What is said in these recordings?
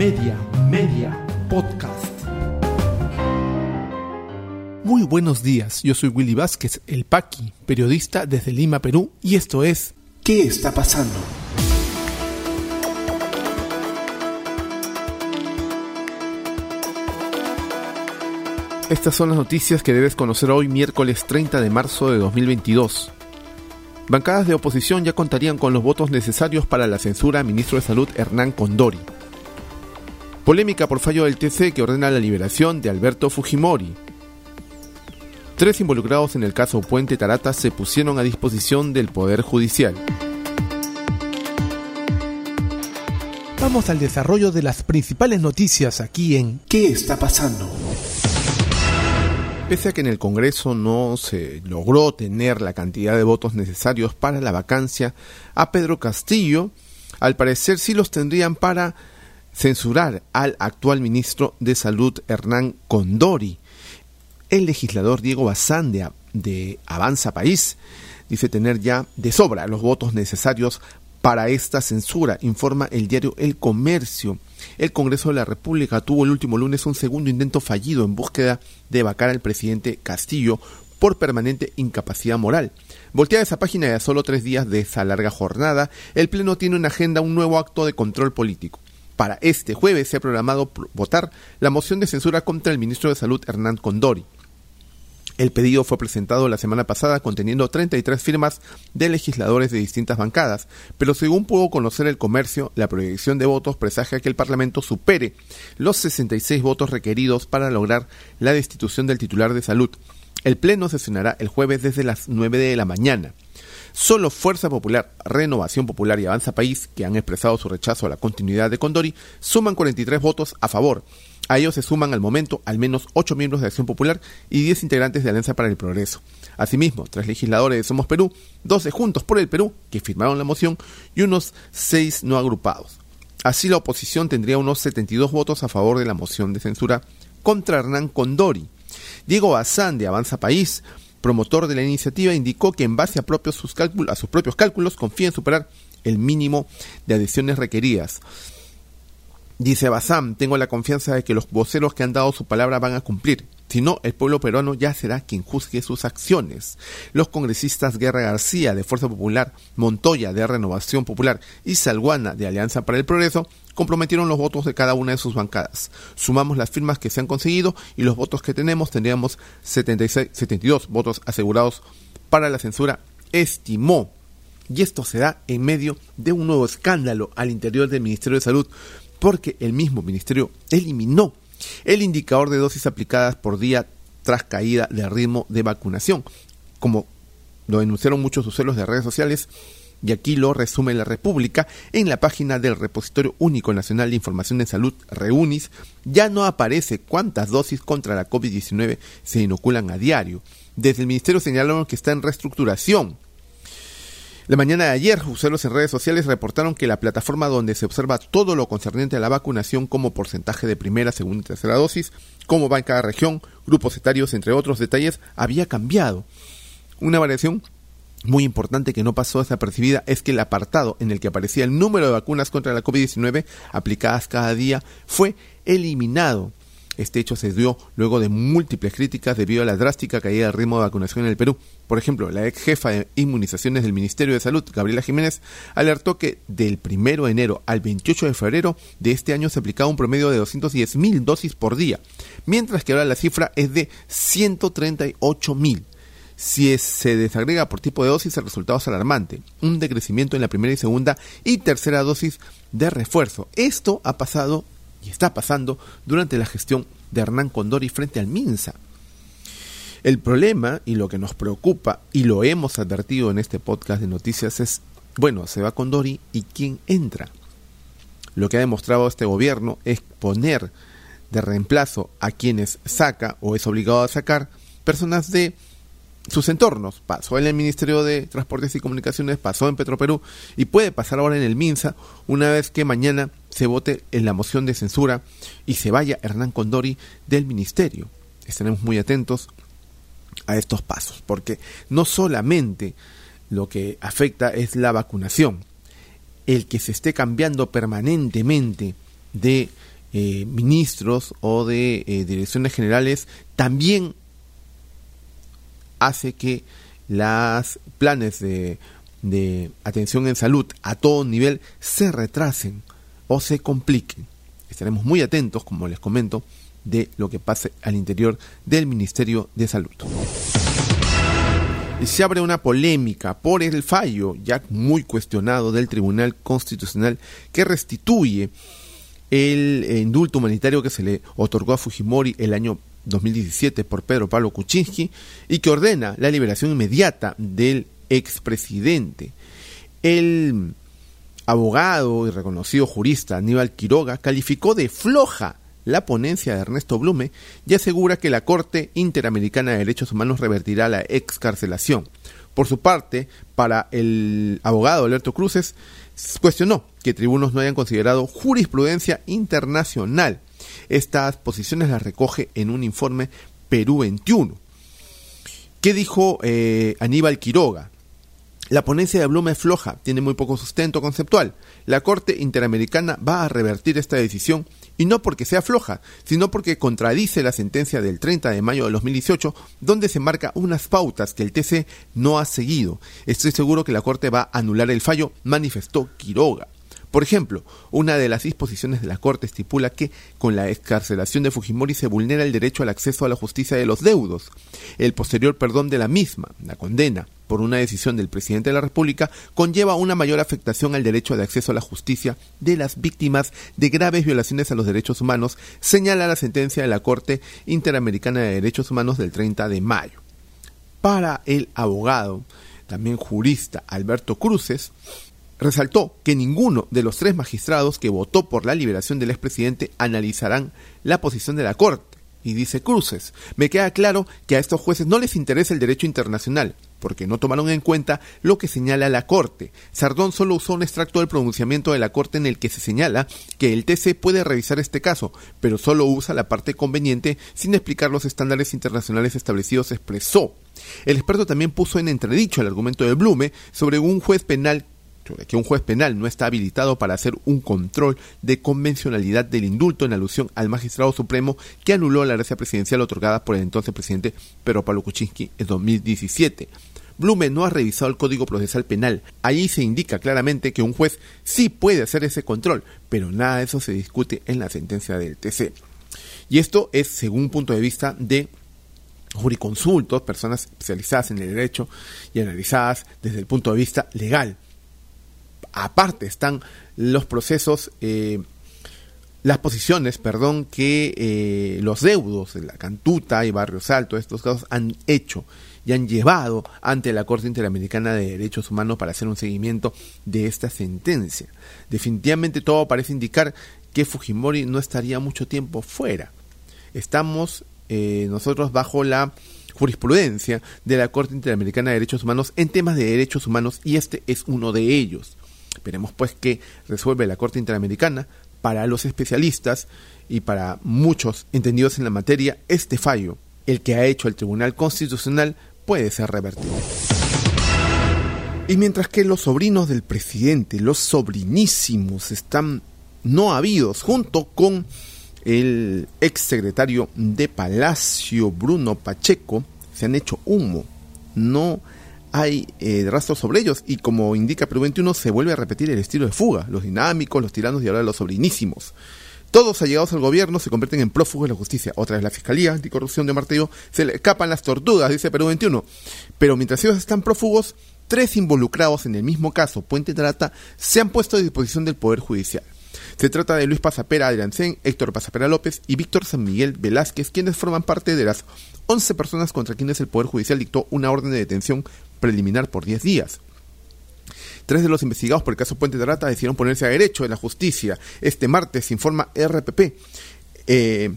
Media, Media, Podcast. Muy buenos días, yo soy Willy Vázquez, el Paqui, periodista desde Lima, Perú, y esto es ¿Qué está pasando? Estas son las noticias que debes conocer hoy miércoles 30 de marzo de 2022. Bancadas de oposición ya contarían con los votos necesarios para la censura al ministro de Salud Hernán Condori. Polémica por fallo del TC que ordena la liberación de Alberto Fujimori. Tres involucrados en el caso Puente Tarata se pusieron a disposición del Poder Judicial. Vamos al desarrollo de las principales noticias aquí en ¿Qué está pasando? Pese a que en el Congreso no se logró tener la cantidad de votos necesarios para la vacancia a Pedro Castillo, al parecer sí los tendrían para censurar al actual ministro de Salud Hernán Condori. El legislador Diego Bazán de, Avanza País dice tener ya de sobra los votos necesarios para esta censura, informa el diario El Comercio. El Congreso de la República tuvo el último lunes un segundo intento fallido en búsqueda de vacar al presidente Castillo por permanente incapacidad moral. Volteada esa página de a solo tres días de esa larga jornada, el Pleno tiene en agenda un nuevo acto de control político. Para este jueves se ha programado votar la moción de censura contra el ministro de Salud Hernán Condori. El pedido fue presentado la semana pasada conteniendo 33 firmas de legisladores de distintas bancadas, pero según pudo conocer el comercio, la proyección de votos presagia que el Parlamento supere los 66 votos requeridos para lograr la destitución del titular de salud. El Pleno sesionará el jueves desde las 9 de la mañana. Solo Fuerza Popular, Renovación Popular y Avanza País, que han expresado su rechazo a la continuidad de Condori, suman 43 votos a favor. A ellos se suman al momento al menos 8 miembros de Acción Popular y 10 integrantes de Alianza para el Progreso. Asimismo, tres legisladores de Somos Perú, 12 Juntos por el Perú, que firmaron la moción, y unos 6 no agrupados. Así la oposición tendría unos 72 votos a favor de la moción de censura contra Hernán Condori. Diego Bazán de Avanza País promotor de la iniciativa, indicó que en base a, propios sus cálculos, a sus propios cálculos confía en superar el mínimo de adhesiones requeridas. Dice Bazán, tengo la confianza de que los voceros que han dado su palabra van a cumplir. Si no, el pueblo peruano ya será quien juzgue sus acciones. Los congresistas Guerra García de Fuerza Popular, Montoya de Renovación Popular y Salguana de Alianza para el Progreso comprometieron los votos de cada una de sus bancadas. Sumamos las firmas que se han conseguido y los votos que tenemos, tendríamos 76, 72 votos asegurados para la censura, estimó. Y esto se da en medio de un nuevo escándalo al interior del Ministerio de Salud, porque el mismo ministerio eliminó el indicador de dosis aplicadas por día tras caída del ritmo de vacunación. Como lo denunciaron muchos usuarios de redes sociales, y aquí lo resume la República, en la página del Repositorio Único Nacional de Información de Salud, REUNIS, ya no aparece cuántas dosis contra la COVID-19 se inoculan a diario. Desde el Ministerio señalaron que está en reestructuración. La mañana de ayer, usuarios en redes sociales reportaron que la plataforma donde se observa todo lo concerniente a la vacunación como porcentaje de primera, segunda y tercera dosis, cómo va en cada región, grupos etarios, entre otros detalles, había cambiado. Una variación muy importante que no pasó desapercibida es que el apartado en el que aparecía el número de vacunas contra la COVID-19 aplicadas cada día fue eliminado. Este hecho se dio luego de múltiples críticas debido a la drástica caída del ritmo de vacunación en el Perú. Por ejemplo, la ex jefa de inmunizaciones del Ministerio de Salud, Gabriela Jiménez, alertó que del 1 de enero al 28 de febrero de este año se aplicaba un promedio de 210 mil dosis por día, mientras que ahora la cifra es de 138 mil. Si se desagrega por tipo de dosis, el resultado es alarmante. Un decrecimiento en la primera y segunda y tercera dosis de refuerzo. Esto ha pasado y está pasando durante la gestión de Hernán Condori frente al Minsa. El problema y lo que nos preocupa, y lo hemos advertido en este podcast de noticias, es, bueno, se va Condori y quién entra. Lo que ha demostrado este gobierno es poner de reemplazo a quienes saca o es obligado a sacar personas de sus entornos. Pasó en el Ministerio de Transportes y Comunicaciones, pasó en Petroperú y puede pasar ahora en el MINSA una vez que mañana se vote en la moción de censura y se vaya Hernán Condori del ministerio. Estaremos muy atentos a estos pasos, porque no solamente lo que afecta es la vacunación, el que se esté cambiando permanentemente de eh, ministros o de eh, direcciones generales también hace que los planes de, de atención en salud a todo nivel se retrasen o se compliquen. Estaremos muy atentos, como les comento, de lo que pase al interior del Ministerio de Salud. Y se abre una polémica por el fallo ya muy cuestionado del Tribunal Constitucional que restituye el indulto humanitario que se le otorgó a Fujimori el año 2017 por Pedro Pablo Kuczynski y que ordena la liberación inmediata del expresidente. El abogado y reconocido jurista Aníbal Quiroga calificó de floja la ponencia de Ernesto Blume y asegura que la Corte Interamericana de Derechos Humanos revertirá la excarcelación. Por su parte, para el abogado Alberto Cruces, cuestionó que tribunos no hayan considerado jurisprudencia internacional. Estas posiciones las recoge en un informe Perú 21. ¿Qué dijo eh, Aníbal Quiroga? La ponencia de Blume es floja, tiene muy poco sustento conceptual. La Corte Interamericana va a revertir esta decisión y no porque sea floja, sino porque contradice la sentencia del 30 de mayo de 2018, donde se marca unas pautas que el TC no ha seguido. Estoy seguro que la Corte va a anular el fallo, manifestó Quiroga. Por ejemplo, una de las disposiciones de la Corte estipula que con la excarcelación de Fujimori se vulnera el derecho al acceso a la justicia de los deudos. El posterior perdón de la misma, la condena, por una decisión del presidente de la República, conlleva una mayor afectación al derecho de acceso a la justicia de las víctimas de graves violaciones a los derechos humanos, señala la sentencia de la Corte Interamericana de Derechos Humanos del 30 de mayo. Para el abogado, también jurista Alberto Cruces, resaltó que ninguno de los tres magistrados que votó por la liberación del expresidente analizarán la posición de la Corte. Y dice Cruces, me queda claro que a estos jueces no les interesa el derecho internacional, porque no tomaron en cuenta lo que señala la Corte. Sardón solo usó un extracto del pronunciamiento de la Corte en el que se señala que el TC puede revisar este caso, pero solo usa la parte conveniente sin explicar los estándares internacionales establecidos, expresó. El experto también puso en entredicho el argumento de Blume sobre un juez penal que un juez penal no está habilitado para hacer un control de convencionalidad del indulto en alusión al magistrado supremo que anuló la gracia presidencial otorgada por el entonces presidente Pedro Pablo Kuczynski en 2017. Blume no ha revisado el Código Procesal Penal. Allí se indica claramente que un juez sí puede hacer ese control, pero nada de eso se discute en la sentencia del TC. Y esto es según un punto de vista de juriconsultos, personas especializadas en el derecho y analizadas desde el punto de vista legal aparte están los procesos, eh, las posiciones, perdón, que eh, los deudos de la Cantuta y Barrio Salto, estos casos, han hecho y han llevado ante la Corte Interamericana de Derechos Humanos para hacer un seguimiento de esta sentencia. Definitivamente todo parece indicar que Fujimori no estaría mucho tiempo fuera. Estamos eh, nosotros bajo la jurisprudencia de la Corte Interamericana de Derechos Humanos en temas de derechos humanos y este es uno de ellos. Esperemos pues que resuelve la Corte Interamericana para los especialistas y para muchos entendidos en la materia este fallo, el que ha hecho el Tribunal Constitucional, puede ser revertido. Y mientras que los sobrinos del presidente, los sobrinísimos, están no habidos junto con el ex secretario de Palacio, Bruno Pacheco, se han hecho humo. No hay eh, rastros sobre ellos y como indica Perú 21 se vuelve a repetir el estilo de fuga, los dinámicos, los tiranos y ahora los sobrinísimos. Todos allegados al gobierno se convierten en prófugos de la justicia. Otra vez la Fiscalía Anticorrupción de Martillo se le escapan las tortugas, dice Perú 21. Pero mientras ellos están prófugos, tres involucrados en el mismo caso, Puente Trata, se han puesto a disposición del Poder Judicial. Se trata de Luis Pasapera Adriancén, Héctor Pasapera López y Víctor San Miguel Velázquez, quienes forman parte de las 11 personas contra quienes el Poder Judicial dictó una orden de detención preliminar por 10 días. Tres de los investigados por el caso Puente de Rata decidieron ponerse a derecho de la justicia. Este martes informa RPP. Eh,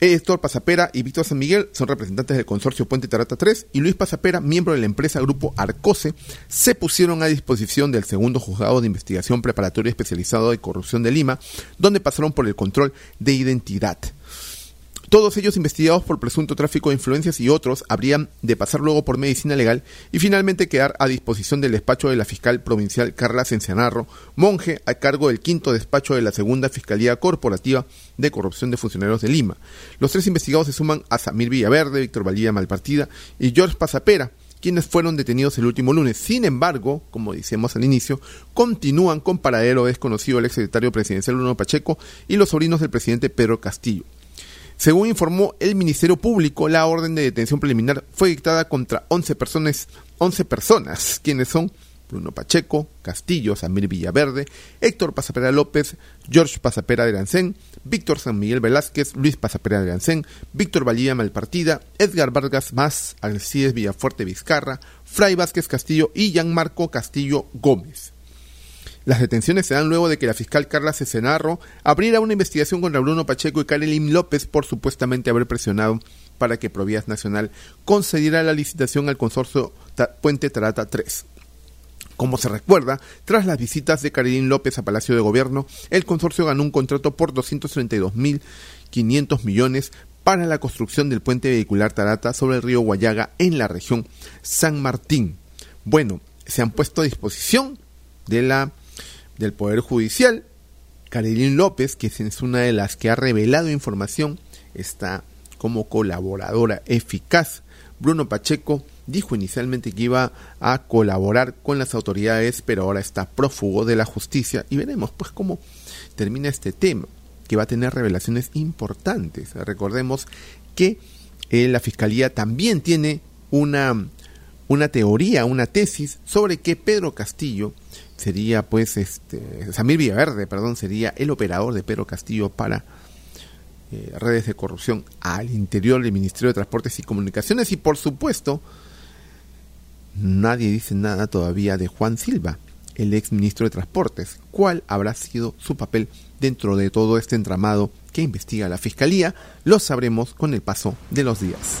Héctor Pasapera y Víctor San Miguel son representantes del consorcio Puente Tarata 3 y Luis Pasapera, miembro de la empresa Grupo Arcose, se pusieron a disposición del segundo juzgado de investigación preparatoria especializado de corrupción de Lima, donde pasaron por el control de identidad. Todos ellos investigados por presunto tráfico de influencias y otros habrían de pasar luego por medicina legal y finalmente quedar a disposición del despacho de la fiscal provincial Carla Cencianarro, monje a cargo del quinto despacho de la segunda Fiscalía Corporativa de Corrupción de Funcionarios de Lima. Los tres investigados se suman a Samir Villaverde, Víctor Valía Malpartida y George Pasapera, quienes fueron detenidos el último lunes. Sin embargo, como decíamos al inicio, continúan con paradero desconocido el exsecretario presidencial Bruno Pacheco y los sobrinos del presidente Pedro Castillo. Según informó el Ministerio Público, la orden de detención preliminar fue dictada contra 11 personas, 11 personas, quienes son Bruno Pacheco, Castillo, Samir Villaverde, Héctor Pasapera López, George Pasapera de Lancén, Víctor San Miguel Velázquez, Luis Pasapera de Lancén, Víctor Valía Malpartida, Edgar Vargas Más, Alcides Villafuerte Vizcarra, Fray Vázquez Castillo y Gianmarco Castillo Gómez. Las detenciones se dan luego de que la fiscal Carla Cesenarro abriera una investigación contra Bruno Pacheco y Karelim López por supuestamente haber presionado para que Provías Nacional concediera la licitación al consorcio Puente Tarata 3. Como se recuerda, tras las visitas de Karelim López a Palacio de Gobierno, el consorcio ganó un contrato por 232.500 millones para la construcción del puente vehicular Tarata sobre el río Guayaga en la región San Martín. Bueno, se han puesto a disposición de la del Poder Judicial. Carilín López, que es una de las que ha revelado información, está como colaboradora eficaz. Bruno Pacheco dijo inicialmente que iba a colaborar con las autoridades, pero ahora está prófugo de la justicia y veremos pues cómo termina este tema, que va a tener revelaciones importantes. Recordemos que eh, la Fiscalía también tiene una, una teoría, una tesis sobre que Pedro Castillo sería pues este Samir Villaverde, perdón, sería el operador de Pedro Castillo para eh, redes de corrupción al interior del Ministerio de Transportes y Comunicaciones y por supuesto nadie dice nada todavía de Juan Silva, el ex ministro de Transportes. ¿Cuál habrá sido su papel dentro de todo este entramado que investiga la Fiscalía? Lo sabremos con el paso de los días.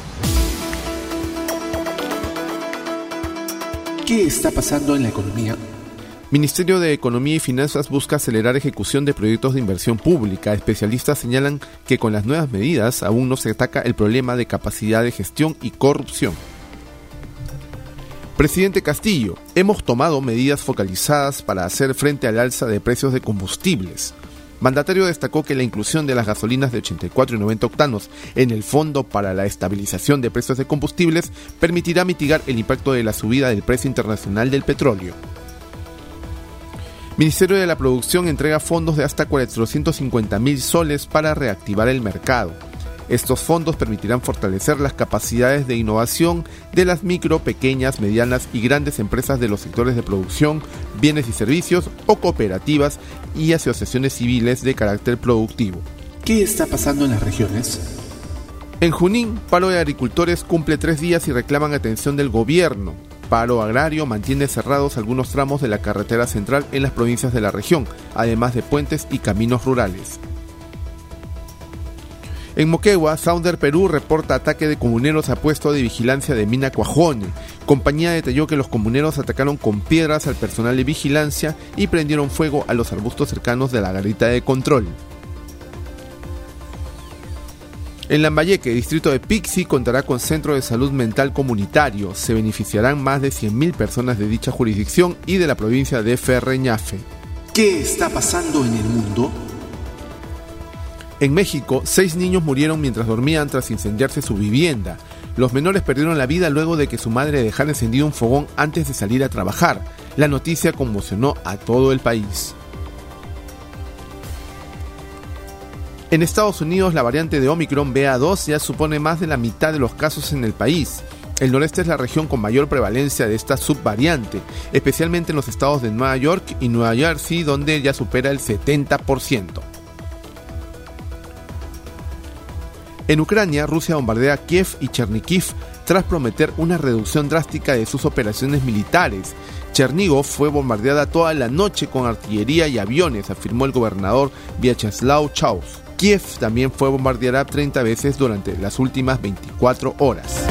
¿Qué está pasando en la economía? Ministerio de Economía y Finanzas busca acelerar ejecución de proyectos de inversión pública. Especialistas señalan que con las nuevas medidas aún no se ataca el problema de capacidad de gestión y corrupción. Presidente Castillo, hemos tomado medidas focalizadas para hacer frente al alza de precios de combustibles. Mandatario destacó que la inclusión de las gasolinas de 84 y 90 octanos en el Fondo para la Estabilización de Precios de Combustibles permitirá mitigar el impacto de la subida del precio internacional del petróleo. Ministerio de la Producción entrega fondos de hasta 450 mil soles para reactivar el mercado. Estos fondos permitirán fortalecer las capacidades de innovación de las micro, pequeñas, medianas y grandes empresas de los sectores de producción, bienes y servicios o cooperativas y asociaciones civiles de carácter productivo. ¿Qué está pasando en las regiones? En Junín, paro de agricultores cumple tres días y reclaman atención del gobierno. Paro agrario mantiene cerrados algunos tramos de la carretera central en las provincias de la región, además de puentes y caminos rurales. En Moquegua, Sounder Perú reporta ataque de comuneros a puesto de vigilancia de Mina Cuajone. Compañía detalló que los comuneros atacaron con piedras al personal de vigilancia y prendieron fuego a los arbustos cercanos de la garita de control. En Lambayeque, distrito de Pixi, contará con centro de salud mental comunitario. Se beneficiarán más de 100.000 personas de dicha jurisdicción y de la provincia de Ferreñafe. ¿Qué está pasando en el mundo? En México, seis niños murieron mientras dormían tras incendiarse su vivienda. Los menores perdieron la vida luego de que su madre dejara encendido un fogón antes de salir a trabajar. La noticia conmocionó a todo el país. En Estados Unidos, la variante de Omicron BA2 ya supone más de la mitad de los casos en el país. El noreste es la región con mayor prevalencia de esta subvariante, especialmente en los estados de Nueva York y Nueva Jersey, donde ya supera el 70%. En Ucrania, Rusia bombardea Kiev y Chernihiv tras prometer una reducción drástica de sus operaciones militares. Chernigov fue bombardeada toda la noche con artillería y aviones, afirmó el gobernador Vyacheslav Chaus. Kiev también fue bombardeada 30 veces durante las últimas 24 horas.